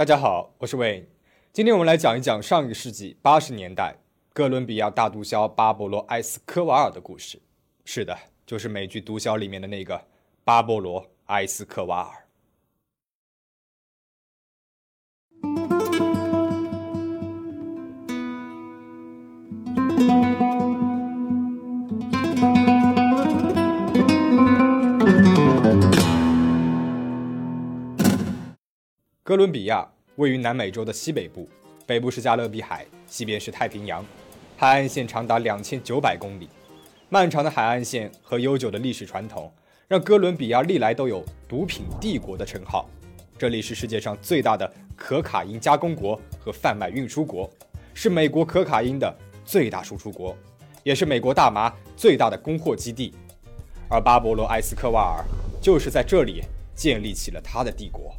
大家好，我是 Wayne。今天我们来讲一讲上一个世纪八十年代哥伦比亚大毒枭巴勃罗·埃斯科瓦尔的故事。是的，就是美剧《毒枭》里面的那个巴勃罗·埃斯科瓦尔。哥伦比亚位于南美洲的西北部，北部是加勒比海，西边是太平洋，海岸线长达两千九百公里。漫长的海岸线和悠久的历史传统，让哥伦比亚历来都有“毒品帝国”的称号。这里是世界上最大的可卡因加工国和贩卖运输国，是美国可卡因的最大输出国，也是美国大麻最大的供货基地。而巴勃罗·埃斯科瓦尔就是在这里建立起了他的帝国。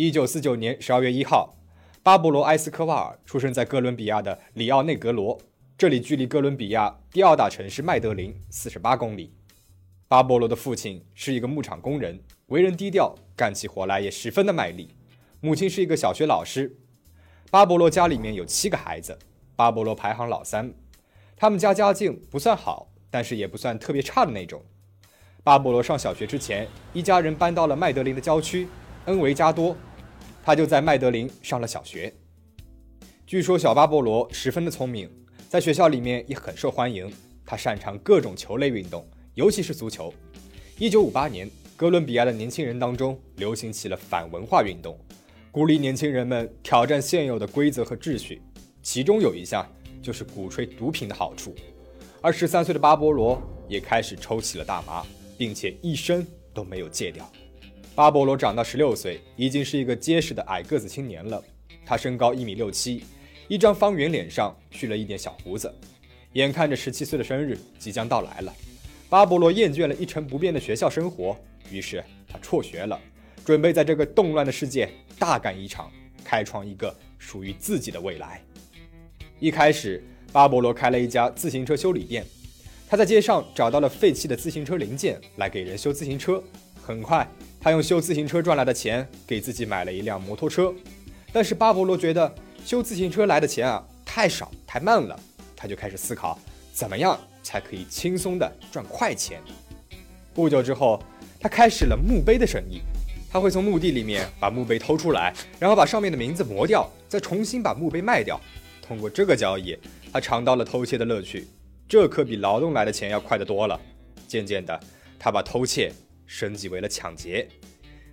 一九四九年十二月一号，巴勃罗·埃斯科瓦尔出生在哥伦比亚的里奥内格罗，这里距离哥伦比亚第二大城市麦德林四十八公里。巴勃罗的父亲是一个牧场工人，为人低调，干起活来也十分的卖力。母亲是一个小学老师。巴勃罗家里面有七个孩子，巴勃罗排行老三。他们家家境不算好，但是也不算特别差的那种。巴勃罗上小学之前，一家人搬到了麦德林的郊区恩维加多。他就在麦德林上了小学。据说小巴勃罗十分的聪明，在学校里面也很受欢迎。他擅长各种球类运动，尤其是足球。一九五八年，哥伦比亚的年轻人当中流行起了反文化运动，鼓励年轻人们挑战现有的规则和秩序。其中有一项就是鼓吹毒品的好处。而十三岁的巴勃罗也开始抽起了大麻，并且一生都没有戒掉。巴勃罗长到十六岁，已经是一个结实的矮个子青年了。他身高一米六七，一张方圆脸上蓄了一点小胡子。眼看着十七岁的生日即将到来了，巴勃罗厌倦了一成不变的学校生活，于是他辍学了，准备在这个动乱的世界大干一场，开创一个属于自己的未来。一开始，巴勃罗开了一家自行车修理店，他在街上找到了废弃的自行车零件，来给人修自行车。很快。他用修自行车赚来的钱给自己买了一辆摩托车，但是巴勃罗觉得修自行车来的钱啊太少太慢了，他就开始思考怎么样才可以轻松的赚快钱。不久之后，他开始了墓碑的生意，他会从墓地里面把墓碑偷出来，然后把上面的名字磨掉，再重新把墓碑卖掉。通过这个交易，他尝到了偷窃的乐趣，这可比劳动来的钱要快得多了。渐渐的，他把偷窃。升级为了抢劫，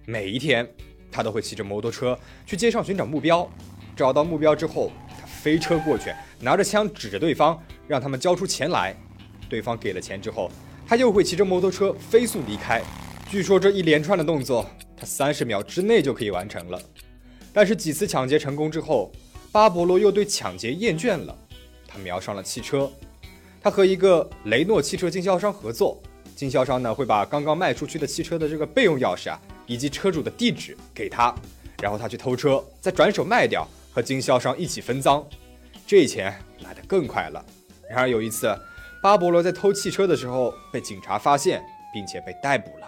每一天他都会骑着摩托车去街上寻找目标，找到目标之后，他飞车过去，拿着枪指着对方，让他们交出钱来。对方给了钱之后，他又会骑着摩托车飞速离开。据说这一连串的动作，他三十秒之内就可以完成了。但是几次抢劫成功之后，巴勃罗又对抢劫厌倦了，他瞄上了汽车，他和一个雷诺汽车经销商合作。经销商呢会把刚刚卖出去的汽车的这个备用钥匙啊，以及车主的地址给他，然后他去偷车，再转手卖掉，和经销商一起分赃，这钱来得更快了。然而有一次，巴勃罗在偷汽车的时候被警察发现，并且被逮捕了。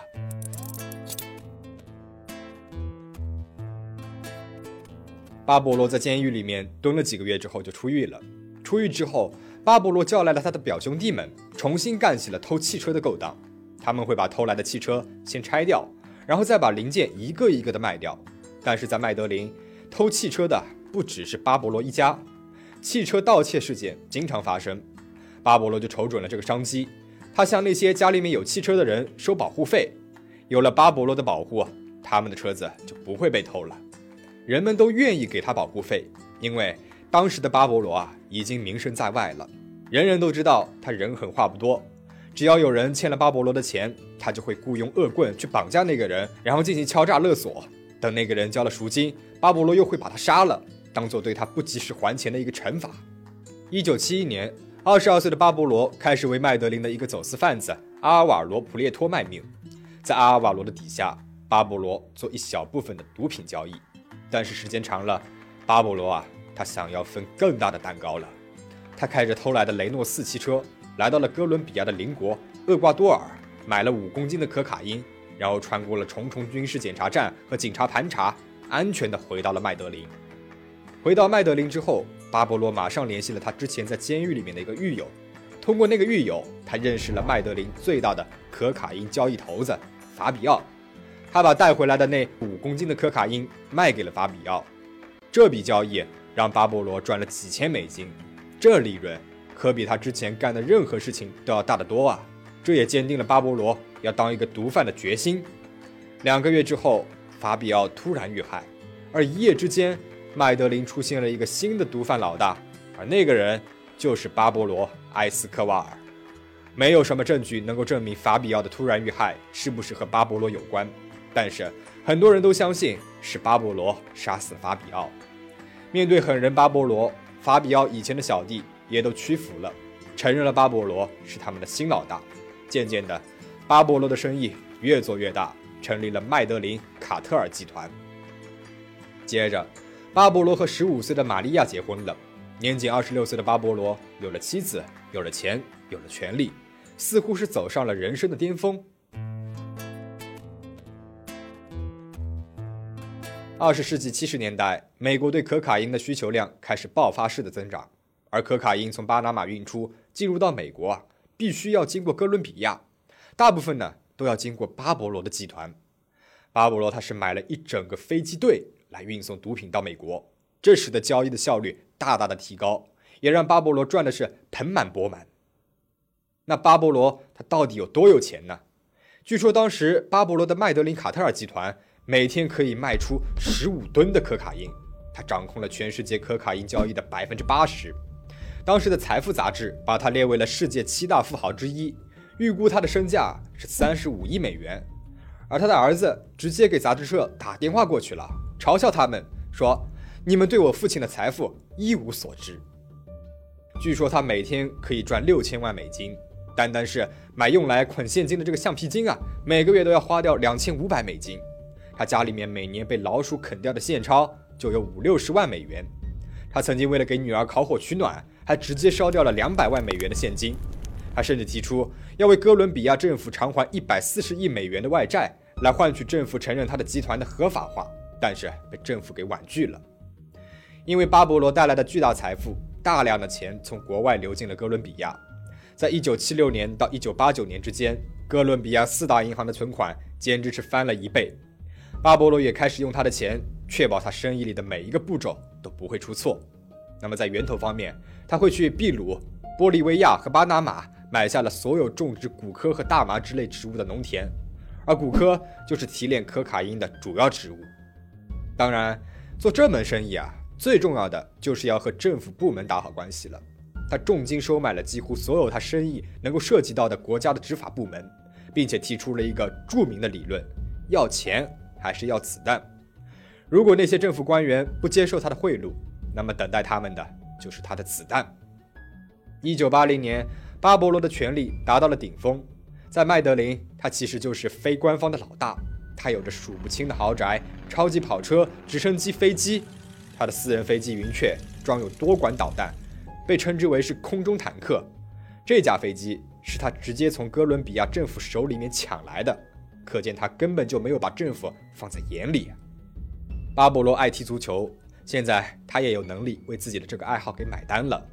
巴勃罗在监狱里面蹲了几个月之后就出狱了。出狱之后。巴勃罗叫来了他的表兄弟们，重新干起了偷汽车的勾当。他们会把偷来的汽车先拆掉，然后再把零件一个一个的卖掉。但是在麦德林，偷汽车的不只是巴勃罗一家，汽车盗窃事件经常发生。巴勃罗就瞅准了这个商机，他向那些家里面有汽车的人收保护费。有了巴勃罗的保护，他们的车子就不会被偷了。人们都愿意给他保护费，因为。当时的巴勃罗啊，已经名声在外了，人人都知道他人狠话不多。只要有人欠了巴勃罗的钱，他就会雇佣恶棍去绑架那个人，然后进行敲诈勒索。等那个人交了赎金，巴勃罗又会把他杀了，当做对他不及时还钱的一个惩罚。一九七一年，二十二岁的巴勃罗开始为麦德林的一个走私贩子阿尔瓦罗·普列托卖命，在阿尔瓦罗的底下，巴勃罗做一小部分的毒品交易。但是时间长了，巴勃罗啊。他想要分更大的蛋糕了。他开着偷来的雷诺四汽车，来到了哥伦比亚的邻国厄瓜多尔，买了五公斤的可卡因，然后穿过了重重军事检查站和警察盘查，安全地回到了麦德林。回到麦德林之后，巴勃罗马上联系了他之前在监狱里面的一个狱友，通过那个狱友，他认识了麦德林最大的可卡因交易头子法比奥。他把带回来的那五公斤的可卡因卖给了法比奥，这笔交易让巴勃罗赚了几千美金，这利润可比他之前干的任何事情都要大得多啊！这也坚定了巴勃罗要当一个毒贩的决心。两个月之后，法比奥突然遇害，而一夜之间，麦德林出现了一个新的毒贩老大，而那个人就是巴勃罗·埃斯科瓦尔。没有什么证据能够证明法比奥的突然遇害是不是和巴勃罗有关。但是很多人都相信是巴勃罗杀死法比奥。面对狠人巴勃罗，法比奥以前的小弟也都屈服了，承认了巴勃罗是他们的新老大。渐渐的，巴勃罗的生意越做越大，成立了麦德林卡特尔集团。接着，巴勃罗和十五岁的玛利亚结婚了。年仅二十六岁的巴勃罗有了妻子，有了钱，有了权利，似乎是走上了人生的巅峰。二十世纪七十年代，美国对可卡因的需求量开始爆发式的增长，而可卡因从巴拿马运出进入到美国啊，必须要经过哥伦比亚，大部分呢都要经过巴勃罗的集团。巴勃罗他是买了一整个飞机队来运送毒品到美国，这使得交易的效率大大的提高，也让巴勃罗赚的是盆满钵满。那巴勃罗他到底有多有钱呢？据说当时巴勃罗的麦德林卡特尔集团。每天可以卖出十五吨的可卡因，他掌控了全世界可卡因交易的百分之八十。当时的《财富》杂志把他列为了世界七大富豪之一，预估他的身价是三十五亿美元。而他的儿子直接给杂志社打电话过去了，嘲笑他们说：“你们对我父亲的财富一无所知。”据说他每天可以赚六千万美金，单单是买用来捆现金的这个橡皮筋啊，每个月都要花掉两千五百美金。他家里面每年被老鼠啃掉的现钞就有五六十万美元。他曾经为了给女儿烤火取暖，还直接烧掉了两百万美元的现金。他甚至提出要为哥伦比亚政府偿还一百四十亿美元的外债，来换取政府承认他的集团的合法化，但是被政府给婉拒了。因为巴勃罗带来的巨大财富，大量的钱从国外流进了哥伦比亚。在一九七六年到一九八九年之间，哥伦比亚四大银行的存款简直是翻了一倍。巴勃罗也开始用他的钱，确保他生意里的每一个步骤都不会出错。那么在源头方面，他会去秘鲁、玻利维亚和巴拿马买下了所有种植古柯和大麻之类植物的农田，而古柯就是提炼可卡因的主要植物。当然，做这门生意啊，最重要的就是要和政府部门打好关系了。他重金收买了几乎所有他生意能够涉及到的国家的执法部门，并且提出了一个著名的理论：要钱。还是要子弹。如果那些政府官员不接受他的贿赂，那么等待他们的就是他的子弹。一九八零年，巴勃罗的权力达到了顶峰，在麦德林，他其实就是非官方的老大。他有着数不清的豪宅、超级跑车、直升机、飞机。他的私人飞机云雀装有多管导弹，被称之为是空中坦克。这架飞机是他直接从哥伦比亚政府手里面抢来的。可见他根本就没有把政府放在眼里。巴勃罗爱踢足球，现在他也有能力为自己的这个爱好给买单了，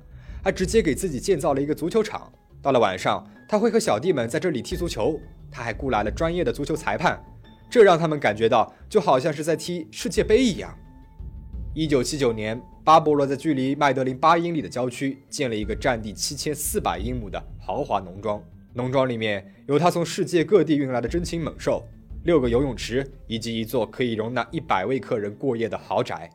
还直接给自己建造了一个足球场。到了晚上，他会和小弟们在这里踢足球。他还雇来了专业的足球裁判，这让他们感觉到就好像是在踢世界杯一样。一九七九年，巴勃罗在距离麦德林八英里的郊区建了一个占地七千四百英亩的豪华农庄。农庄里面有他从世界各地运来的珍禽猛兽，六个游泳池以及一座可以容纳一百位客人过夜的豪宅，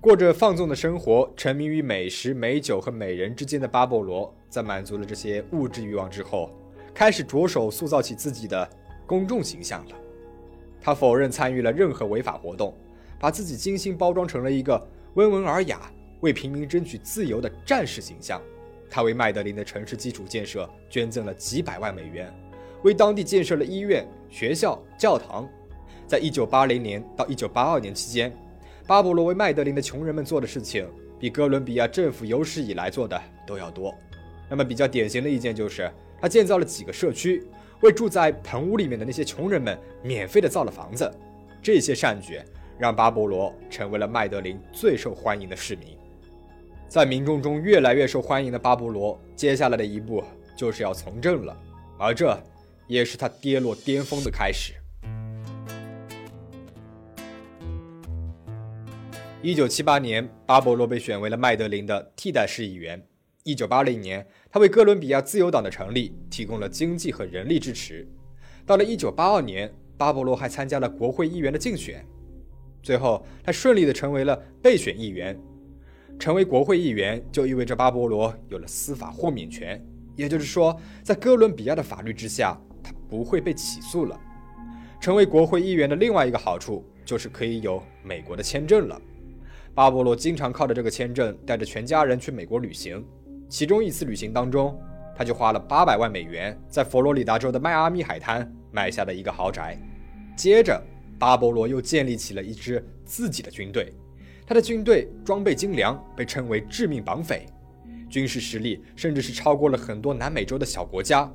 过着放纵的生活，沉迷于美食、美酒和美人之间的巴勃罗，在满足了这些物质欲望之后，开始着手塑造起自己的公众形象了。他否认参与了任何违法活动，把自己精心包装成了一个温文尔雅、为平民争取自由的战士形象。他为麦德林的城市基础建设捐赠了几百万美元，为当地建设了医院、学校、教堂。在一九八零年到一九八二年期间，巴勃罗为麦德林的穷人们做的事情，比哥伦比亚政府有史以来做的都要多。那么比较典型的一件就是，他建造了几个社区，为住在棚屋里面的那些穷人们免费的造了房子。这些善举让巴勃罗成为了麦德林最受欢迎的市民。在民众中越来越受欢迎的巴勃罗，接下来的一步就是要从政了，而这也是他跌落巅峰的开始。一九七八年，巴勃罗被选为了麦德林的替代市议员。一九八零年，他为哥伦比亚自由党的成立提供了经济和人力支持。到了一九八二年，巴勃罗还参加了国会议员的竞选。最后，他顺利的成为了备选议员。成为国会议员就意味着巴勃罗有了司法豁免权，也就是说，在哥伦比亚的法律之下，他不会被起诉了。成为国会议员的另外一个好处就是可以有美国的签证了。巴勃罗经常靠着这个签证带着全家人去美国旅行，其中一次旅行当中，他就花了八百万美元在佛罗里达州的迈阿密海滩买下了一个豪宅。接着，巴勃罗又建立起了一支自己的军队，他的军队装备精良，被称为“致命绑匪”，军事实力甚至是超过了很多南美洲的小国家。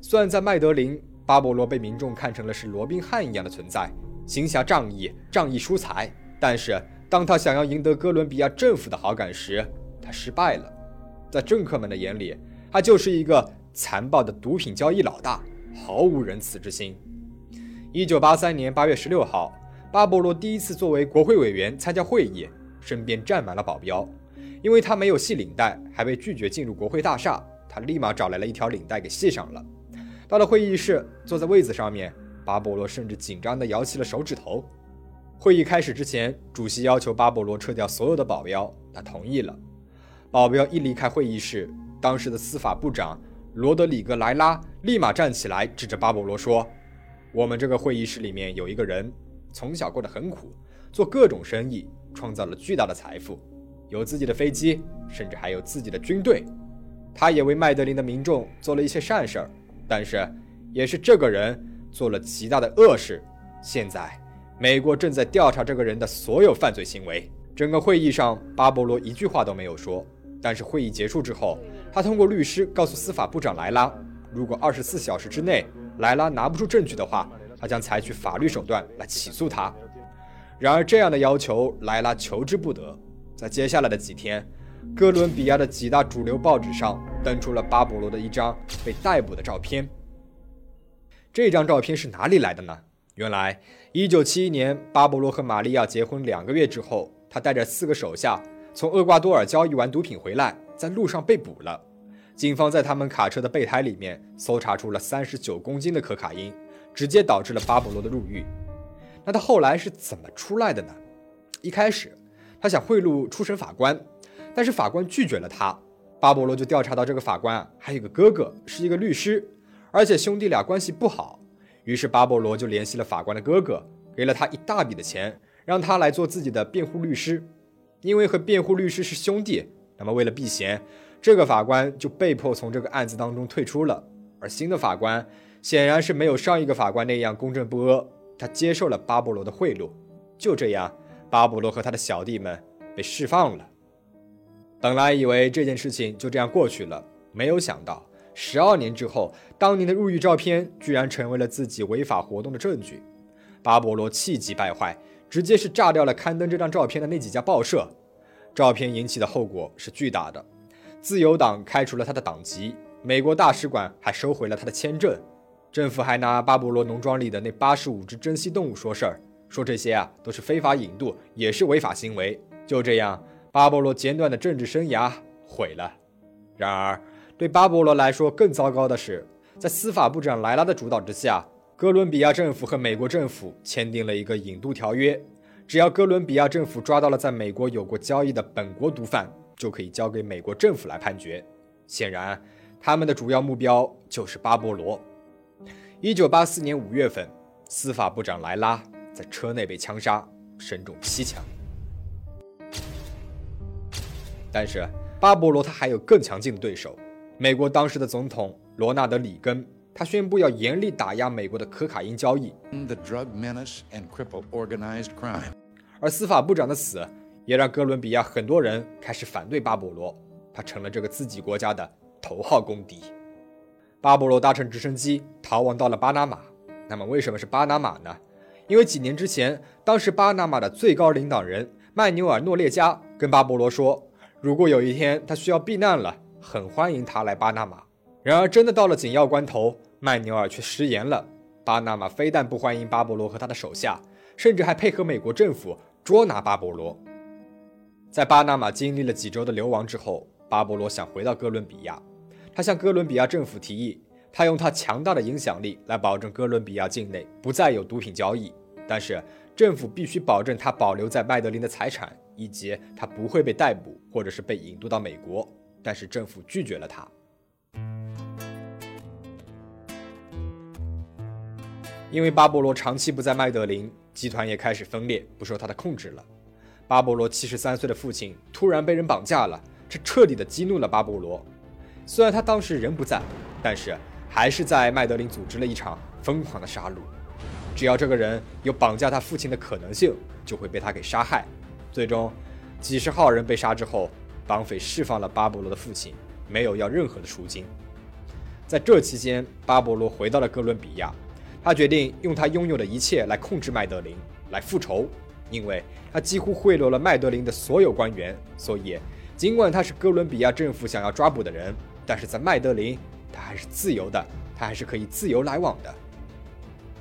虽然在麦德林，巴勃罗被民众看成了是罗宾汉一样的存在，行侠仗义、仗义疏财，但是。当他想要赢得哥伦比亚政府的好感时，他失败了。在政客们的眼里，他就是一个残暴的毒品交易老大，毫无仁慈之心。一九八三年八月十六号，巴勃罗第一次作为国会委员参加会议，身边站满了保镖。因为他没有系领带，还被拒绝进入国会大厦，他立马找来了一条领带给系上了。到了会议室，坐在位子上面，巴勃罗甚至紧张地摇起了手指头。会议开始之前，主席要求巴勃罗撤掉所有的保镖，他同意了。保镖一离开会议室，当时的司法部长罗德里格莱拉立马站起来，指着巴勃罗说：“我们这个会议室里面有一个人，从小过得很苦，做各种生意，创造了巨大的财富，有自己的飞机，甚至还有自己的军队。他也为麦德林的民众做了一些善事儿，但是，也是这个人做了极大的恶事。现在。”美国正在调查这个人的所有犯罪行为。整个会议上，巴勃罗一句话都没有说。但是会议结束之后，他通过律师告诉司法部长莱拉，如果二十四小时之内莱拉拿不出证据的话，他将采取法律手段来起诉他。然而，这样的要求莱拉求之不得。在接下来的几天，哥伦比亚的几大主流报纸上登出了巴勃罗的一张被逮捕的照片。这张照片是哪里来的呢？原来，一九七一年，巴勃罗和玛利亚结婚两个月之后，他带着四个手下从厄瓜多尔交易完毒品回来，在路上被捕了。警方在他们卡车的备胎里面搜查出了三十九公斤的可卡因，直接导致了巴勃罗的入狱。那他后来是怎么出来的呢？一开始，他想贿赂初审法官，但是法官拒绝了他。巴勃罗就调查到这个法官，还有个哥哥是一个律师，而且兄弟俩关系不好。于是巴勃罗就联系了法官的哥哥，给了他一大笔的钱，让他来做自己的辩护律师。因为和辩护律师是兄弟，那么为了避嫌，这个法官就被迫从这个案子当中退出了。而新的法官显然是没有上一个法官那样公正不阿，他接受了巴勃罗的贿赂。就这样，巴勃罗和他的小弟们被释放了。本来以为这件事情就这样过去了，没有想到。十二年之后，当年的入狱照片居然成为了自己违法活动的证据。巴勃罗气急败坏，直接是炸掉了刊登这张照片的那几家报社。照片引起的后果是巨大的，自由党开除了他的党籍，美国大使馆还收回了他的签证，政府还拿巴勃罗农庄里的那八十五只珍稀动物说事儿，说这些啊都是非法引渡，也是违法行为。就这样，巴勃罗简短的政治生涯毁了。然而。对巴勃罗来说，更糟糕的是，在司法部长莱拉的主导之下，哥伦比亚政府和美国政府签订了一个引渡条约。只要哥伦比亚政府抓到了在美国有过交易的本国毒贩，就可以交给美国政府来判决。显然，他们的主要目标就是巴勃罗。一九八四年五月份，司法部长莱拉在车内被枪杀，身中七枪。但是，巴勃罗他还有更强劲的对手。美国当时的总统罗纳德·里根，他宣布要严厉打压美国的可卡因交易。而司法部长的死也让哥伦比亚很多人开始反对巴勃罗，他成了这个自己国家的头号公敌。巴勃罗搭乘直升机逃亡到了巴拿马。那么为什么是巴拿马呢？因为几年之前，当时巴拿马的最高领导人曼纽尔诺列加跟巴勃罗说，如果有一天他需要避难了，很欢迎他来巴拿马。然而真的到了紧要关头，曼纽尔却食言了。巴拿马非但不欢迎巴勃罗和他的手下，甚至还配合美国政府捉拿巴勃罗。在巴拿马经历了几周的流亡之后，巴勃罗想回到哥伦比亚。他向哥伦比亚政府提议，他用他强大的影响力来保证哥伦比亚境内不再有毒品交易，但是政府必须保证他保留在麦德林的财产，以及他不会被逮捕或者是被引渡到美国。但是政府拒绝了他，因为巴勃罗长期不在麦德林，集团也开始分裂，不受他的控制了。巴勃罗七十三岁的父亲突然被人绑架了，这彻底的激怒了巴勃罗。虽然他当时人不在，但是还是在麦德林组织了一场疯狂的杀戮。只要这个人有绑架他父亲的可能性，就会被他给杀害。最终，几十号人被杀之后，绑匪释放了巴勃罗的父亲，没有要任何的赎金。在这期间，巴勃罗回到了哥伦比亚，他决定用他拥有的一切来控制麦德林，来复仇。因为他几乎贿赂了麦德林的所有官员，所以尽管他是哥伦比亚政府想要抓捕的人，但是在麦德林他还是自由的，他还是可以自由来往的。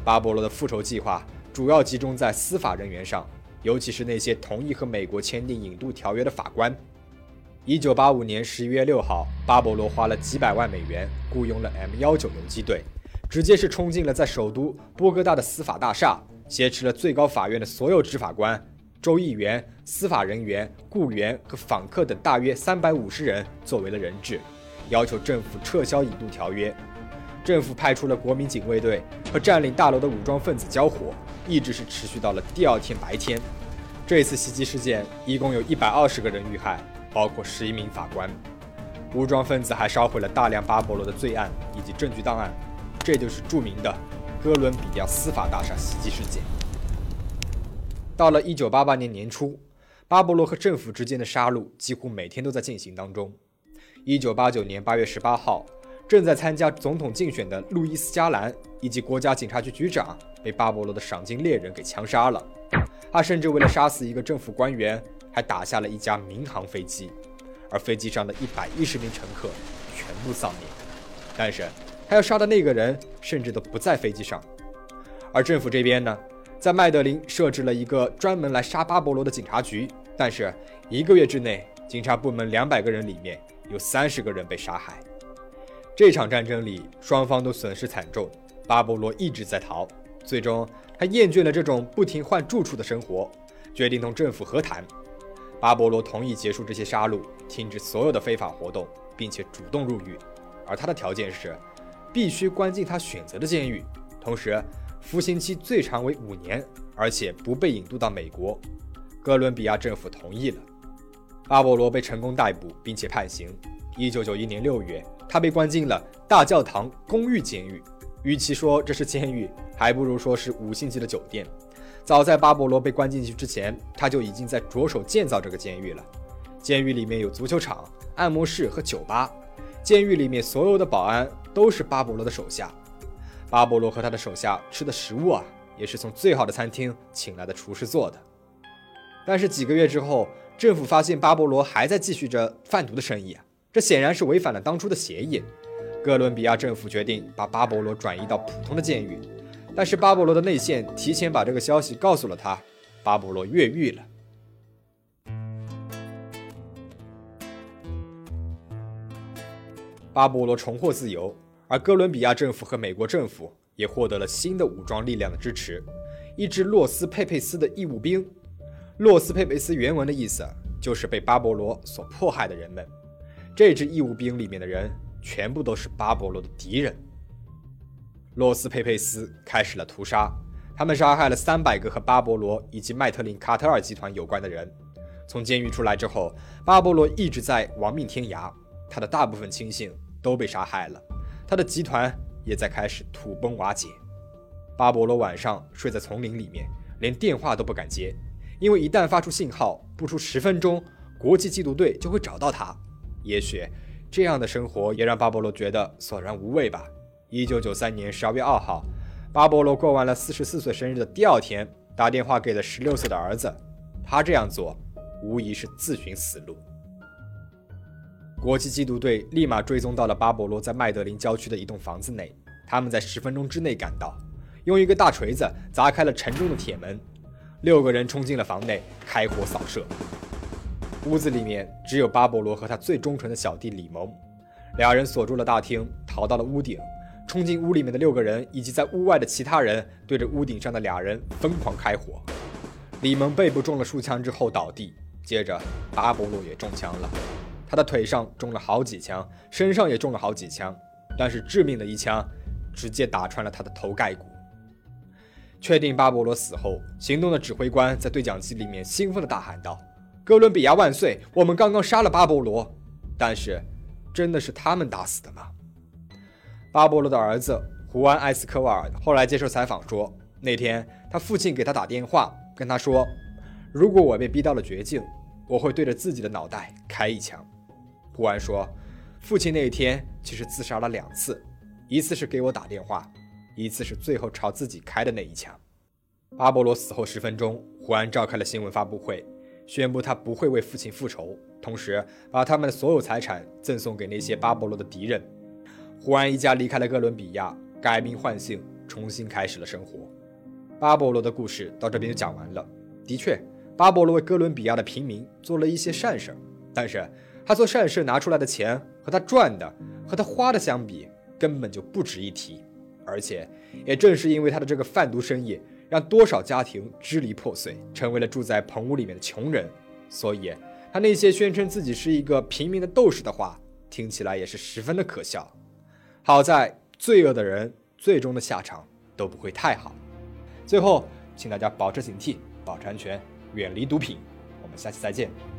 巴勃罗的复仇计划主要集中在司法人员上，尤其是那些同意和美国签订引渡条约的法官。一九八五年十一月六号，巴勃罗花了几百万美元雇佣了 M 幺九游击队，直接是冲进了在首都波哥大的司法大厦。挟持了最高法院的所有执法官、州议员、司法人员、雇员和访客等大约三百五十人作为了人质，要求政府撤销引渡条约。政府派出了国民警卫队和占领大楼的武装分子交火，一直是持续到了第二天白天。这次袭击事件一共有一百二十个人遇害，包括十一名法官。武装分子还烧毁了大量巴勃罗的罪案以及证据档案，这就是著名的。哥伦比亚司法大厦袭击事件。到了1988年年初，巴勃罗和政府之间的杀戮几乎每天都在进行当中。1989年8月18号，正在参加总统竞选的路易斯·加兰以及国家警察局局长被巴勃罗的赏金猎人给枪杀了。他甚至为了杀死一个政府官员，还打下了一架民航飞机，而飞机上的一百一十名乘客全部丧命。但是，他要杀的那个人甚至都不在飞机上，而政府这边呢，在麦德林设置了一个专门来杀巴勃罗的警察局，但是一个月之内，警察部门两百个人里面有三十个人被杀害。这场战争里，双方都损失惨重，巴勃罗一直在逃，最终他厌倦了这种不停换住处的生活，决定同政府和谈。巴勃罗同意结束这些杀戮，停止所有的非法活动，并且主动入狱，而他的条件是。必须关进他选择的监狱，同时服刑期最长为五年，而且不被引渡到美国。哥伦比亚政府同意了，巴勃罗被成功逮捕并且判刑。一九九一年六月，他被关进了大教堂公寓监狱。与其说这是监狱，还不如说是五星级的酒店。早在巴勃罗被关进去之前，他就已经在着手建造这个监狱了。监狱里面有足球场、按摩室和酒吧。监狱里面所有的保安都是巴勃罗的手下，巴勃罗和他的手下吃的食物啊，也是从最好的餐厅请来的厨师做的。但是几个月之后，政府发现巴勃罗还在继续着贩毒的生意，这显然是违反了当初的协议。哥伦比亚政府决定把巴勃罗转移到普通的监狱，但是巴勃罗的内线提前把这个消息告诉了他，巴勃罗越狱了。巴勃罗重获自由，而哥伦比亚政府和美国政府也获得了新的武装力量的支持，一支洛斯佩佩斯的义务兵。洛斯佩佩斯原文的意思就是被巴勃罗所迫害的人们。这支义务兵里面的人全部都是巴勃罗的敌人。洛斯佩佩斯开始了屠杀，他们杀害了三百个和巴勃罗以及麦特林卡特尔集团有关的人。从监狱出来之后，巴勃罗一直在亡命天涯，他的大部分亲信。都被杀害了，他的集团也在开始土崩瓦解。巴勃罗晚上睡在丛林里面，连电话都不敢接，因为一旦发出信号，不出十分钟，国际缉毒队就会找到他。也许这样的生活也让巴勃罗觉得索然无味吧。一九九三年十二月二号，巴勃罗过完了四十四岁生日的第二天，打电话给了十六岁的儿子。他这样做，无疑是自寻死路。国际缉毒队立马追踪到了巴勃罗在麦德林郊区的一栋房子内，他们在十分钟之内赶到，用一个大锤子砸开了沉重的铁门，六个人冲进了房内，开火扫射。屋子里面只有巴勃罗和他最忠诚的小弟李蒙，俩人锁住了大厅，逃到了屋顶。冲进屋里面的六个人以及在屋外的其他人，对着屋顶上的俩人疯狂开火。李蒙背部中了数枪之后倒地，接着巴勃罗也中枪了，他的腿上中了好几枪，身上也中了好几枪，但是致命的一枪直接打穿了他的头盖骨。确定巴勃罗死后，行动的指挥官在对讲机里面兴奋地大喊道：“哥伦比亚万岁！我们刚刚杀了巴勃罗，但是真的是他们打死的吗？”巴勃罗的儿子胡安·埃斯科瓦尔后来接受采访说，那天他父亲给他打电话，跟他说：“如果我被逼到了绝境，我会对着自己的脑袋开一枪。”胡安说：“父亲那一天其实自杀了两次，一次是给我打电话，一次是最后朝自己开的那一枪。”巴勃罗死后十分钟，胡安召开了新闻发布会，宣布他不会为父亲复仇，同时把他们的所有财产赠送给那些巴勃罗的敌人。胡安一家离开了哥伦比亚，改名换姓，重新开始了生活。巴勃罗的故事到这边就讲完了。的确，巴勃罗为哥伦比亚的平民做了一些善事，但是他做善事拿出来的钱和他赚的和他花的相比，根本就不值一提。而且，也正是因为他的这个贩毒生意，让多少家庭支离破碎，成为了住在棚屋里面的穷人。所以，他那些宣称自己是一个平民的斗士的话，听起来也是十分的可笑。好在罪恶的人最终的下场都不会太好。最后，请大家保持警惕，保持安全，远离毒品。我们下期再见。